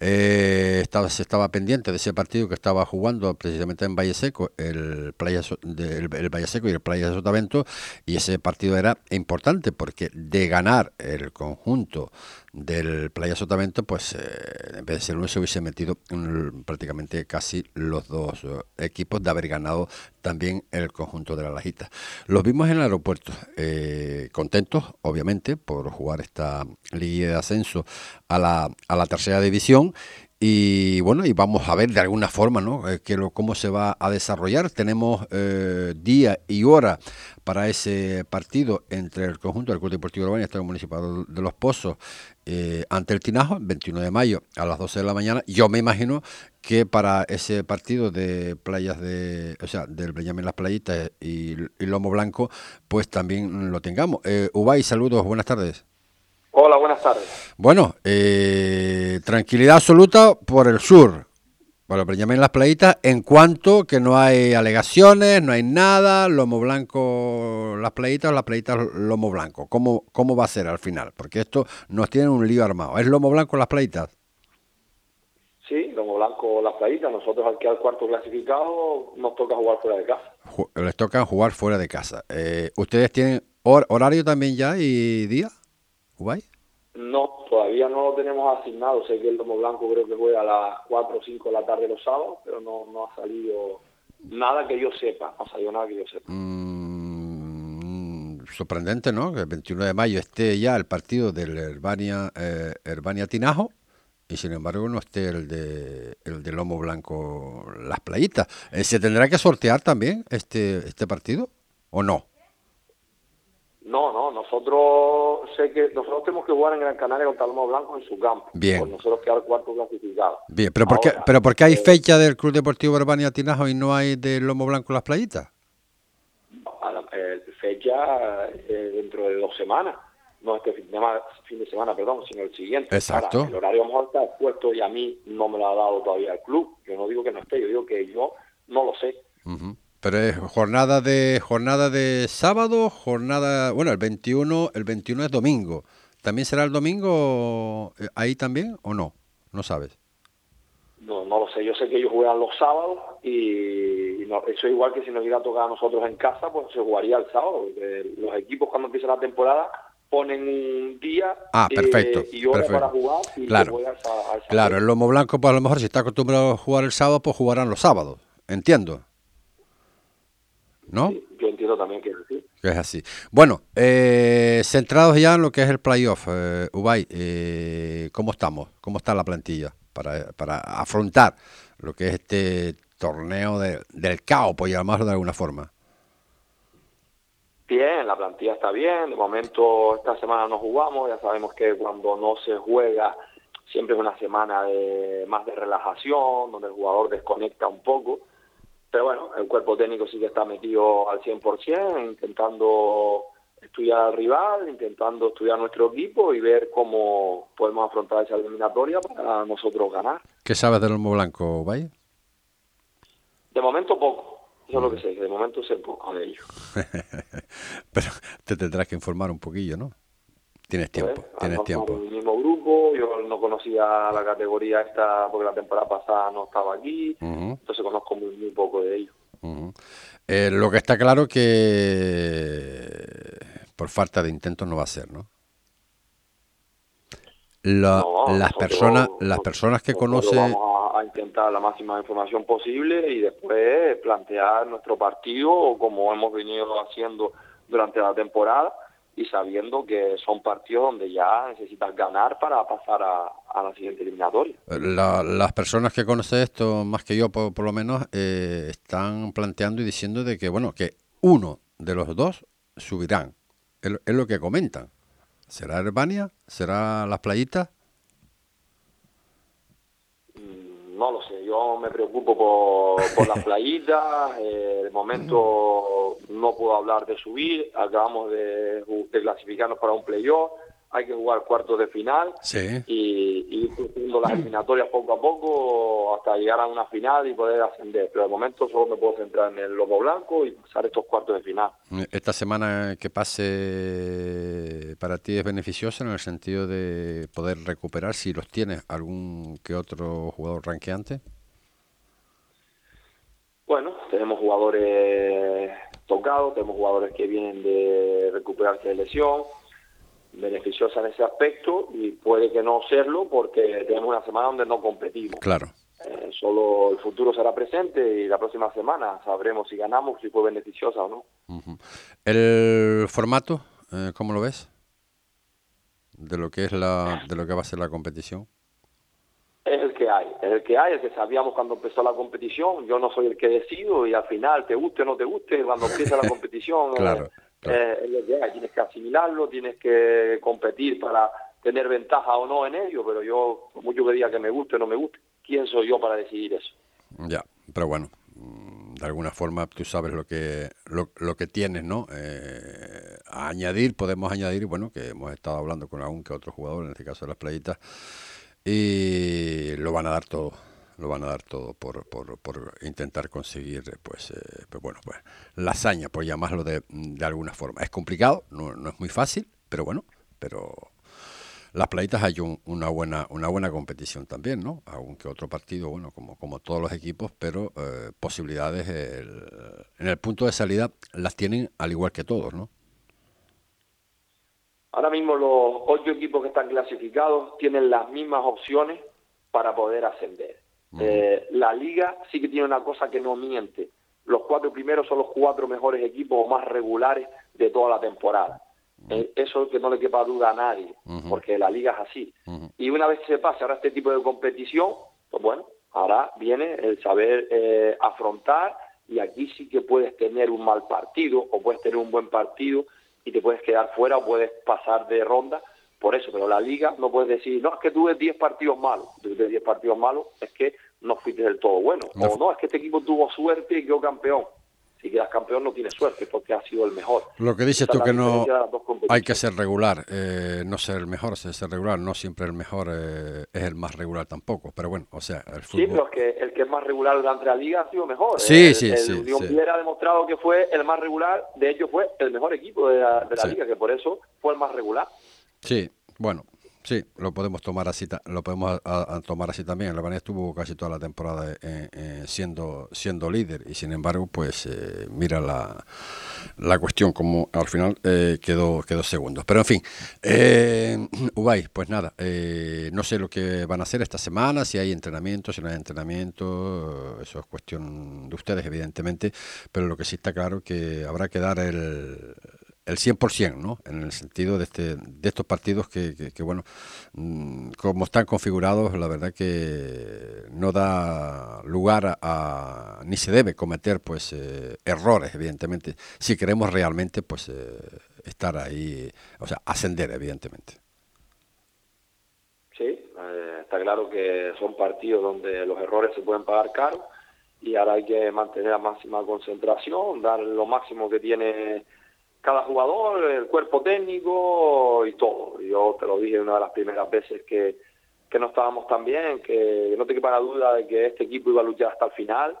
eh, estaba, se estaba pendiente de ese partido que estaba jugando precisamente en Valle Seco, el, Playa, el, Valle Seco y el Playa de Sotavento, y ese partido era importante porque de ganar el conjunto del Playa Sotavento, pues eh, en vez de ser uno se hubiese metido prácticamente casi los dos eh, equipos de haber ganado también el conjunto de la Lajita. Los vimos en el aeropuerto, contentos, obviamente, por jugar esta liga de ascenso a la, a la tercera división y bueno, y vamos a ver de alguna forma ¿no? Eh, que lo, cómo se va a desarrollar. Tenemos eh, día y hora para ese partido entre el conjunto del Club Deportivo Urbano y el Estado Municipal de Los Pozos eh, ante el Tinajo, el 21 de mayo a las 12 de la mañana. Yo me imagino que para ese partido de playas de, o sea, del Benjamín Las Playitas y, y, Lomo Blanco, pues también lo tengamos. Eh, Ubay, saludos, buenas tardes. Hola, buenas tardes. Bueno, eh, tranquilidad absoluta por el sur. Bueno, pero llamen las playitas en cuanto que no hay alegaciones, no hay nada, lomo blanco las playitas, las playitas lomo blanco. ¿Cómo, ¿Cómo va a ser al final? Porque esto nos tiene un lío armado. ¿Es lomo blanco las playitas? Sí, lomo blanco las playitas. Nosotros al quedar cuarto clasificado nos toca jugar fuera de casa. Les toca jugar fuera de casa. Eh, ¿Ustedes tienen horario también ya y día? No, todavía no lo tenemos asignado. Sé que el Lomo Blanco creo que juega a las 4 o 5 de la tarde los sábados, pero no, no ha salido nada que yo sepa. No ha salido nada que yo sepa. Mm, sorprendente, ¿no? Que el 21 de mayo esté ya el partido del Herbania, eh, Herbania Tinajo y sin embargo no esté el de el de Lomo Blanco Las Playitas. Eh, ¿Se tendrá que sortear también este, este partido o no? No, no, nosotros sé que nosotros tenemos que jugar en Gran Canaria contra Lomo Blanco en su campo. Bien. Por nosotros quedar cuarto clasificado. Bien, pero ¿por qué, pero por qué hay eh, fecha del Club Deportivo Urbania Tinajo y no hay del Lomo Blanco en las playitas? a la- eh, fecha eh, dentro de dos semanas. No este fin de, semana, fin de semana, perdón, sino el siguiente. Exacto. Ahora, el horario vamos a estar puesto y a mí no me lo ha dado todavía el club. Yo no digo que no esté, yo digo que yo no lo sé. Ujú. Pero es jornada de jornada de sábado, jornada, bueno, el 21, el 21 es domingo. ¿También será el domingo eh, ahí también o no? No sabes. No, no lo sé. Yo sé que ellos juegan los sábados y, y no- eso es igual que si nos iba a tocar a nosotros en casa, pues se jugaría el sábado. los equipos cuando empieza la temporada ponen un día Ah, eh, perfecto, y hora perfecto. para jugar y Claro. sábado. Claro, el lomo blanco, pues a lo mejor si está acostumbrado a jugar el sábado, pues jugarán los sábados. Entiendo. ¿No? Yo entiendo también que es así. Que es así. Bueno, eh, centrados ya en lo que es el playoff, eh, Ubay, eh, ¿cómo estamos? ¿Cómo está la plantilla para, para afrontar lo que es este torneo de- del caos, por llamarlo de alguna forma? Bien, la plantilla está bien. De momento, esta semana no jugamos. Ya sabemos que cuando no se juega, siempre es una semana de más de relajación, donde el jugador desconecta un poco. Pero bueno, el cuerpo técnico sí que está metido al 100%, intentando estudiar al rival, intentando estudiar nuestro equipo y ver cómo podemos afrontar esa eliminatoria para nosotros ganar. ¿Qué sabes del lomo blanco, Ubay? De momento poco. Eso es lo que sé, que de momento sé poco de ello. Pero te tendrás que informar un poquillo, ¿no? Tienes tiempo, tienes tiempo. en el mismo grupo, yo no conocía la categoría esta porque la temporada pasada no estaba aquí, entonces conozco muy, muy poco de ello. ujú. Eh, lo que está claro que por falta de intentos no va a ser, ¿no? La- No, las personas, las personas que Nosotros conoce, Vamos a, a intentar la máxima información posible y después plantear nuestro partido como hemos venido haciendo durante la temporada y sabiendo que son partidos donde ya necesitas ganar para pasar a, a la siguiente eliminatoria. la- las personas que conocen esto más que yo, por, por lo menos, eh, están planteando y diciendo de que bueno, que uno de los dos subirán. Es, es lo que comentan. ¿Será Herbania? ¿Será las playitas? No lo sé, yo me preocupo por, por las playitas, eh, de momento no puedo hablar de subir, acabamos de, de clasificarnos para un playoff, hay que jugar cuartos de final Sí. y, y ir cumpliendo las eliminatorias poco a poco hasta llegar a una final y poder ascender, pero de momento solo me puedo centrar en el lomo blanco y pasar estos cuartos de final. Esta semana que pase para ti es beneficiosa en el sentido de poder recuperar, si los tienes, algún que otro jugador ranqueante. Bueno, tenemos jugadores tocados, tenemos jugadores que vienen de recuperarse de lesión, beneficiosa en ese aspecto y puede que no serlo porque tenemos una semana donde no competimos. Claro. Eh, solo el futuro será presente y la próxima semana sabremos si ganamos, si fue beneficiosa o no. El formato, eh, ¿cómo lo ves? De lo que es la, de lo que va a ser la competición. Es el que hay, es el que hay, el que sabíamos cuando empezó la competición. Yo no soy el que decido y al final, te guste o no te guste, cuando empieza la competición, Claro, eh, eh. Tienes que asimilarlo, tienes que competir para tener ventaja o no en ello, pero yo, por mucho que diga que me guste o no me guste, ¿quién soy yo para decidir eso? Ya, pero bueno, mm, de alguna forma tú sabes lo que lo, lo que tienes, ¿no? Eh, a añadir, podemos añadir, bueno, que hemos estado hablando con algún que otro jugador, en este caso de las playitas, y lo van a dar todo, lo van a dar todo por, por, por intentar conseguir, pues, eh, pues bueno, pues la hazaña, por llamarlo de, de alguna forma. Es complicado, no, no es muy fácil, pero bueno, pero las playitas hay un- una buena una buena competición también, ¿no? Aunque otro partido, bueno, como, como todos los equipos, pero eh, posibilidades el- en el punto de salida las tienen al igual que todos, ¿no? Ahora mismo los ocho equipos que están clasificados tienen las mismas opciones para poder ascender. Eh, la liga sí que tiene una cosa que no miente. Los cuatro primeros son los cuatro mejores equipos o más regulares de toda la temporada. Eh, eso que no le quepa duda a nadie, porque la liga es así. Y una vez que se pase ahora este tipo de competición, pues bueno, ahora viene el saber eh, afrontar y aquí sí que puedes tener un mal partido o puedes tener un buen partido y te puedes quedar fuera o puedes pasar de ronda por eso, pero la liga no puedes decir, no, es que tuve 10 partidos malos, tuve 10 partidos malos, es que no fuiste del todo bueno, o no, es que este equipo tuvo suerte y quedó campeón. Si quedas campeón no tienes suerte porque ha sido el mejor. Lo que dices tú que no hay que ser regular, eh, no ser el mejor, ser regular, no siempre el mejor eh, es el más regular tampoco, pero bueno, o sea, el fútbol... Sí, pero es que el que es más regular durante la liga ha sido mejor. Sí, sí, el sí. Unión sí. ha demostrado que fue el más regular, de hecho fue el mejor equipo de la, de la liga, que por eso fue el más regular. Sí, bueno, Sí, lo podemos tomar así, lo podemos a, tomar así también. El estuvo casi toda la temporada eh, eh, siendo siendo líder y sin embargo, pues eh, mira la, la cuestión como al final quedó quedó segundo. Pero en fin, Ubay, pues nada, no sé lo que van a hacer esta semana, si hay entrenamiento, si no hay entrenamiento, eso es cuestión de ustedes evidentemente, pero lo que sí está claro que habrá que dar el el 100%, ¿no? En el sentido de, este, de estos partidos que, que, bueno, mm, como están configurados, la verdad que no da lugar a, ni se debe cometer, pues, eh, errores, evidentemente, si queremos realmente, pues, eh, estar ahí, o sea, ascender, evidentemente. Sí, eh, está claro que son partidos donde los errores se pueden pagar caro y ahora hay que mantener la máxima concentración, dar lo máximo que tiene cada jugador, el cuerpo técnico y todo. Yo te lo dije una de las primeras veces que, que no estábamos tan bien, que no te quepa duda de que este equipo iba a luchar hasta el final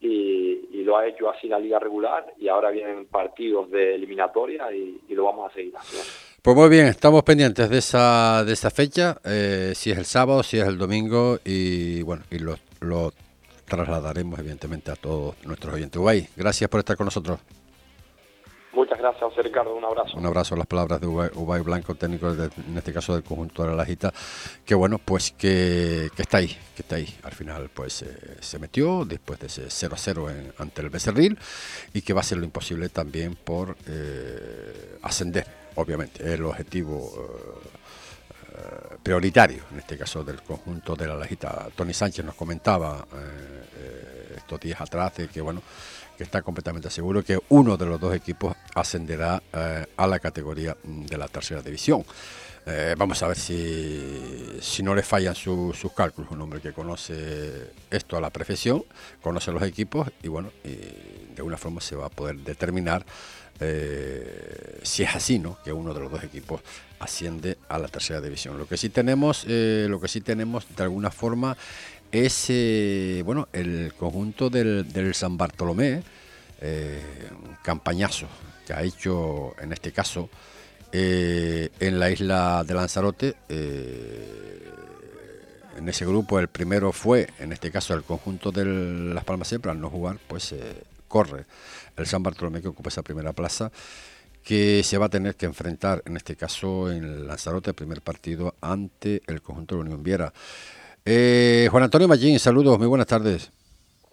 y, y, lo ha hecho así en la liga regular y ahora vienen partidos de eliminatoria y, y lo vamos a seguir haciendo. Pues muy bien, estamos pendientes de esa, de esa fecha, eh, si es el sábado, si es el domingo y bueno, y lo, lo trasladaremos evidentemente a todos nuestros oyentes. Guay, gracias por estar con nosotros. Gracias, José Ricardo. Un abrazo. Un abrazo a las palabras de Ubay, Blanco, técnico en este caso del conjunto de la Lajita, que bueno, pues que, que, está ahí, que está ahí. Al final, pues eh, se metió después de ese 0 a 0 ante el Becerril y que va a ser lo imposible también por eh, ascender, obviamente. el objetivo. Eh, prioritario, en este caso del conjunto de la Lajita. Tony Sánchez nos comentaba estos días atrás de que, bueno, que está completamente seguro que uno de los dos equipos ascenderá eh, a la categoría de la tercera división. Eh, vamos a ver si, si no le fallan sus cálculos. Un hombre que conoce esto a la perfección, conoce los equipos y bueno, de alguna forma se va a poder determinar eh, si es así, ¿no? Que uno de los dos equipos asciende a la tercera división. Lo que sí tenemos, lo que sí tenemos de alguna forma es bueno el conjunto del, San Bartolomé, eh, un campañazo que ha hecho en este caso eh, en la isla de Lanzarote. Eh, en ese grupo el primero fue, en este caso, el conjunto de Las Palmas siempre, al no jugar, pues corre el San Bartolomé que ocupa esa primera plaza que se va a tener que enfrentar, en este caso en Lanzarote, el primer partido ante el conjunto de la Unión Viera. Eh, Juan Antonio Mallín, saludos, muy buenas tardes.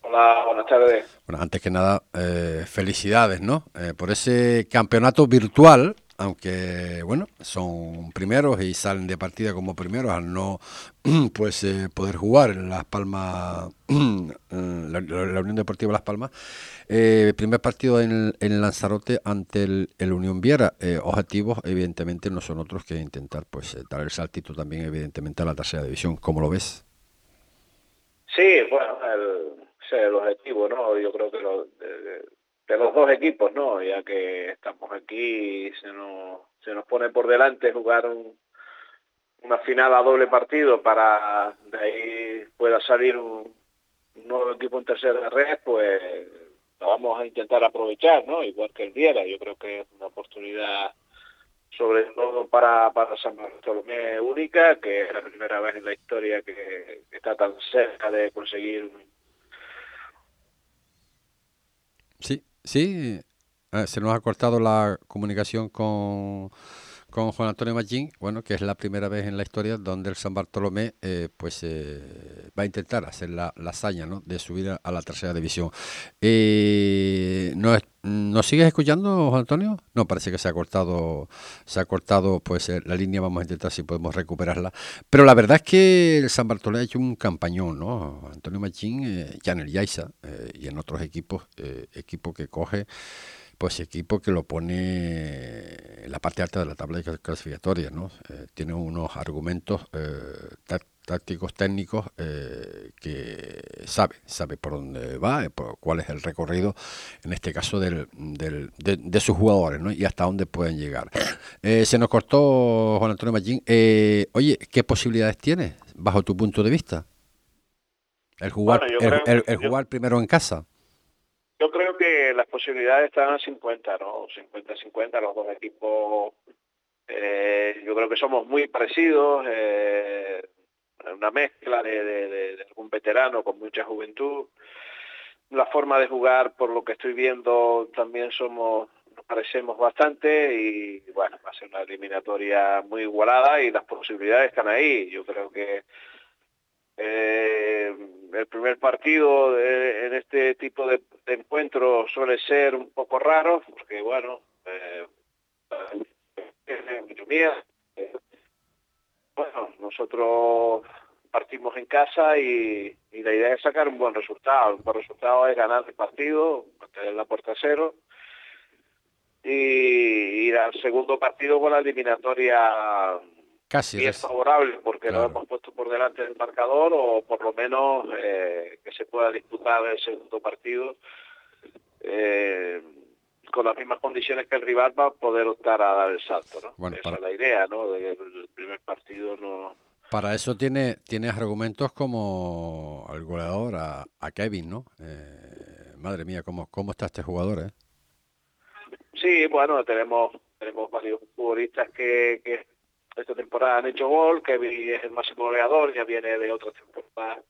Hola, buenas tardes. Bueno, antes que nada, eh, felicidades, ¿no? Eh, por ese campeonato virtual, aunque, bueno, son primeros y salen de partida como primeros al no, pues, poder jugar en Las Palmas, la, Unión Deportiva Las Palmas. primer partido en, en, Lanzarote ante el, Unión Viera. objetivos, evidentemente, no son otros que intentar, pues, dar el saltito también, evidentemente, a la tercera división. ¿Cómo lo ves? Sí, bueno, el, el objetivo, ¿no? Yo creo que lo, los dos equipos, ¿no? Ya que estamos aquí, se nos, se nos pone por delante jugar un, una final a doble partido para de ahí pueda salir un, nuevo equipo en tercera red, pues lo vamos a intentar aprovechar, ¿no? Igual que el Viera, yo creo que es una oportunidad sobre todo para, para San Bartolomé única, que es la primera vez en la historia que, está tan cerca de conseguir Sí, sí, eh, se nos ha cortado la comunicación con, con Juan Antonio Machín, bueno, que es la primera vez en la historia donde el San Bartolomé eh, pues eh, va a intentar hacer la, hazaña ¿no? de subir a, la tercera división. Eh, ¿nos, ¿Nos sigues escuchando, Juan Antonio? No, parece que se ha cortado, se ha cortado pues la línea, vamos a intentar si podemos recuperarla. Pero la verdad es que el San Bartolomé ha hecho un campañón, ¿no? Antonio Machín, ya en el Yaiza y en otros equipos, equipo que coge pues equipo que lo pone en la parte alta de la tabla clasificatoria, ¿no? Eh, tiene unos argumentos eh, tácticos, técnicos, eh, que sabe, sabe por dónde va, por cuál es el recorrido, en este caso, del, del, de, sus jugadores, ¿no? Y hasta dónde pueden llegar. se nos cortó Juan Antonio Mallín. oye, ¿qué posibilidades tiene, bajo tu punto de vista? El jugar, el, jugar primero en casa. Yo creo que las posibilidades están a 50, ¿no? 50-50, los dos equipos. Eh, yo creo que somos muy parecidos, eh, una mezcla de, de, algún veterano con mucha juventud. La forma de jugar, por lo que estoy viendo, también somos nos parecemos bastante y bueno, va a ser una eliminatoria muy igualada y las posibilidades están ahí. Yo creo que eh, el primer partido en este tipo de, encuentros suele ser un poco raro, porque bueno, eh. Bueno, nosotros partimos en casa y, la idea es sacar un buen resultado. Un buen resultado es ganar el partido, mantener la puerta cero y ir al segundo partido con la eliminatoria Casi. Y es favorable porque lo hemos puesto por delante del marcador o por lo menos eh, que se pueda disputar el segundo partido eh, con las mismas condiciones que el rival va a poder optar a dar el salto. ¿no? Esa es la idea, ¿no? De el primer partido no... Para eso tiene, tienes argumentos como al goleador, a, a Kevin, ¿no? Eh, madre mía, ¿cómo, ¿cómo está este jugador, eh? Sí, bueno, tenemos tenemos varios futbolistas que, que esta temporada han hecho gol, Kevin es el máximo goleador, ya viene de otra temporada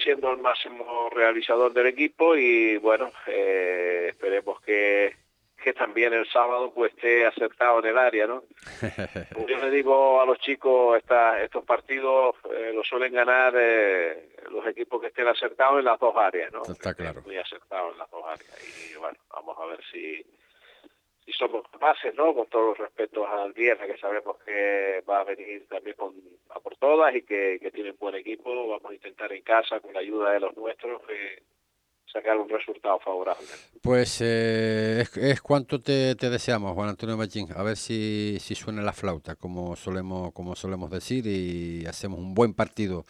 siendo el máximo realizador del equipo y bueno, eh, esperemos que, que también el sábado pues esté acertado en el área, ¿no? Yo le digo a los chicos, esta, estos partidos eh, los suelen ganar eh, los equipos que estén acertados en las dos áreas, ¿no? Está claro. Muy acertados en las dos áreas y bueno, vamos a ver si y somos capaces, ¿no? Con todos los respetos al Viernes, que sabemos que va a venir también con, a por todas y que, que tiene un buen equipo. Vamos a intentar en casa, con la ayuda de los nuestros, eh, sacar un resultado favorable. Pues eh, es, es, cuanto te, deseamos, Juan Antonio Machín. A ver si, si suena la flauta, como solemos, como solemos decir, y hacemos un buen partido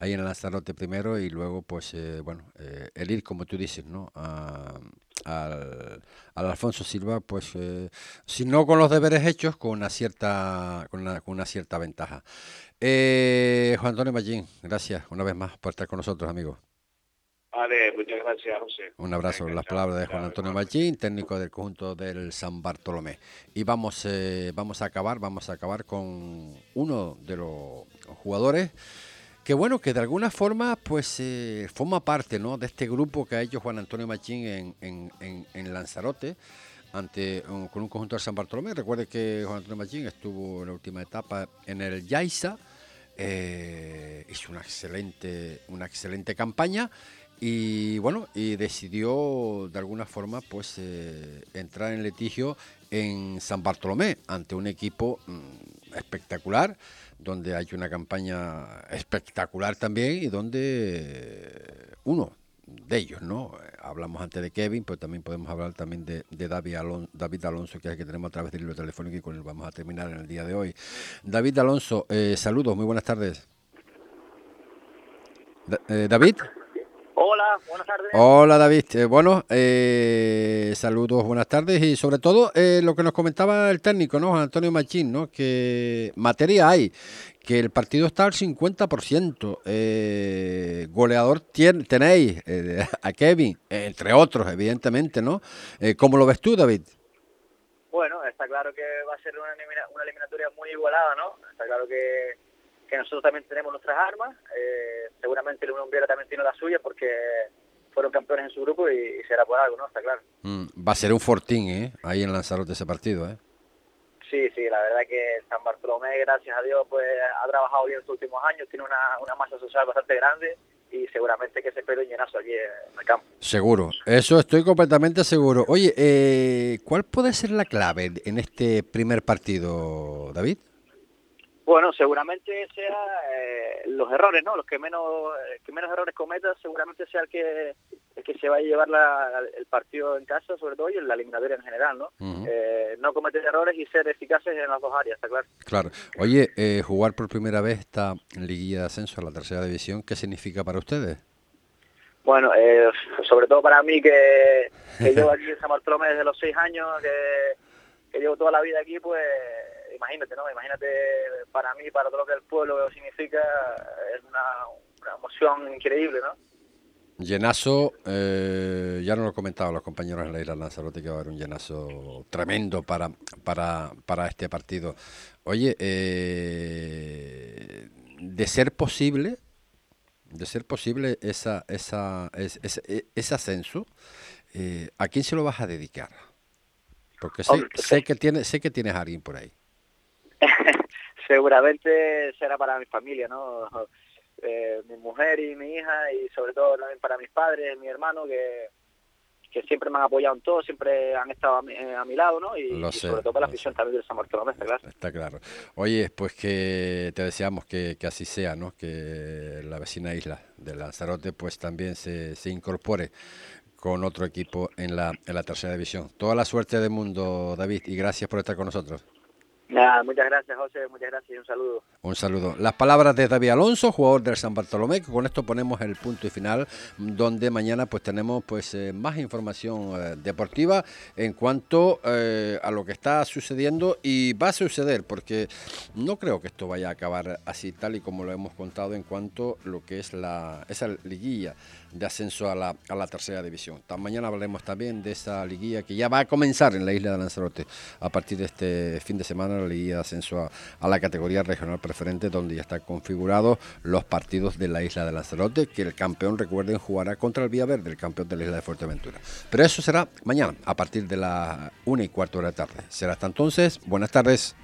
ahí en el Lanzarote primero y luego, pues, eh, bueno, eh, el ir, como tú dices, ¿no? A, al, Alfonso Silva, pues, eh, si no con los deberes hechos, con una cierta, con una, con una cierta ventaja. Juan Antonio Machín, gracias una vez más por estar con nosotros, amigo. Vale, muchas gracias, José. Un abrazo. las palabras de Juan Antonio Machín, técnico del conjunto del San Bartolomé. Y vamos, vamos a acabar, vamos a acabar con uno de los jugadores que bueno, que de alguna forma pues eh, forma parte ¿no? de este grupo que ha hecho Juan Antonio Machín en, en, en, Lanzarote ante con un conjunto de San Bartolomé. Recuerde que Juan Antonio Machín estuvo en la última etapa en el Yaiza, eh, hizo una excelente, una excelente campaña y bueno, y decidió de alguna forma pues eh, entrar en litigio en San Bartolomé ante un equipo mm, espectacular donde hay una campaña espectacular también y donde uno de ellos, ¿no? Hablamos antes de Kevin, pero también podemos hablar también de, David, Alonso, David Alonso, que es el que tenemos a través del libro telefónico y con el vamos a terminar en el día de hoy. David Alonso, eh, saludos, muy buenas tardes. Eh, David. Hola, buenas tardes. Hola David. Eh, bueno, eh, saludos, buenas tardes y sobre todo eh, lo que nos comentaba el técnico, ¿no? Antonio Machín, ¿no? Que materia hay, que el partido está al 50%. Eh, goleador tenéis a Kevin, entre otros, evidentemente, ¿no? ¿Cómo lo ves tú, David? Bueno, está claro que va a ser una, una eliminatoria muy igualada, ¿no? Está claro que que nosotros también tenemos nuestras armas. Eh, seguramente el Unión Viera también tiene las suyas porque fueron campeones en su grupo y, será por algo, ¿no? Está claro. Mm, va a ser un fortín, ¿eh? Ahí en Lanzarote ese partido, ¿eh? Sí, sí, la verdad que San Bartolomé, gracias a Dios, pues ha trabajado bien en sus últimos años, tiene una, una masa social bastante grande y seguramente que se espera un llenazo aquí en el campo. Seguro, eso estoy completamente seguro. Oye, eh, ¿cuál puede ser la clave en este primer partido, David? Bueno, seguramente sea eh, los errores, ¿no? Los que menos eh, que menos errores cometa, seguramente sea el que el que se vaya a llevar el partido en casa, sobre todo, y en la eliminatoria en general, ¿no? Eh, no cometer errores y ser eficaces en las dos áreas, está claro. Claro. Oye, jugar por primera vez esta liguilla de ascenso a la tercera división, ¿qué significa para ustedes? Bueno, sobre todo para mí que, que llevo aquí en San Bartolomé desde los seis años, que, que llevo toda la vida aquí, pues imagínate, ¿no? Imagínate para mí, para todo lo que el pueblo significa, es una, emoción increíble, ¿no? Llenazo, eh, ya nos lo comentaban los compañeros en la isla Lanzarote que va a haber un llenazo tremendo para, para, para este partido. Oye, eh, de ser posible, de ser posible esa, esa, ese, ascenso, eh, ¿a quién se lo vas a dedicar? Porque sé, sé, que tiene, sé que tienes a alguien por ahí. Seguramente será para mi familia, ¿no? Eh, mi mujer y mi hija y sobre todo también para mis padres, mi hermano que, que siempre me han apoyado en todo, siempre han estado a mi, eh, lado, ¿no? Y, sobre todo para la afición también de San Bartolomé, está claro. Está claro. Oye, pues que te deseamos que, que, así sea, ¿no? Que la vecina isla de Lanzarote pues también se, se incorpore con otro equipo en la, en la tercera división. Toda la suerte del mundo, David, y gracias por estar con nosotros. Nada, muchas gracias, José. Muchas gracias y un saludo. Un saludo. Las palabras de David Alonso, jugador del San Bartolomé, que con esto ponemos el punto y final, donde mañana pues tenemos pues eh, más información eh, deportiva en cuanto eh, a lo que está sucediendo y va a suceder, porque no creo que esto vaya a acabar así tal y como lo hemos contado en cuanto a lo que es la esa liguilla de ascenso a la, a la tercera división. mañana hablaremos también de esa liguilla que ya va a comenzar en la isla de Lanzarote a partir de este fin de semana, la liguilla de ascenso a, la categoría regional preferente, donde ya están configurados los partidos de la isla de Lanzarote, que el campeón, recuerden, jugará contra el Villaverde, el campeón de la isla de Fuerteventura. Pero eso será mañana, a partir de las una y cuarto de la tarde. Será hasta entonces. Buenas tardes.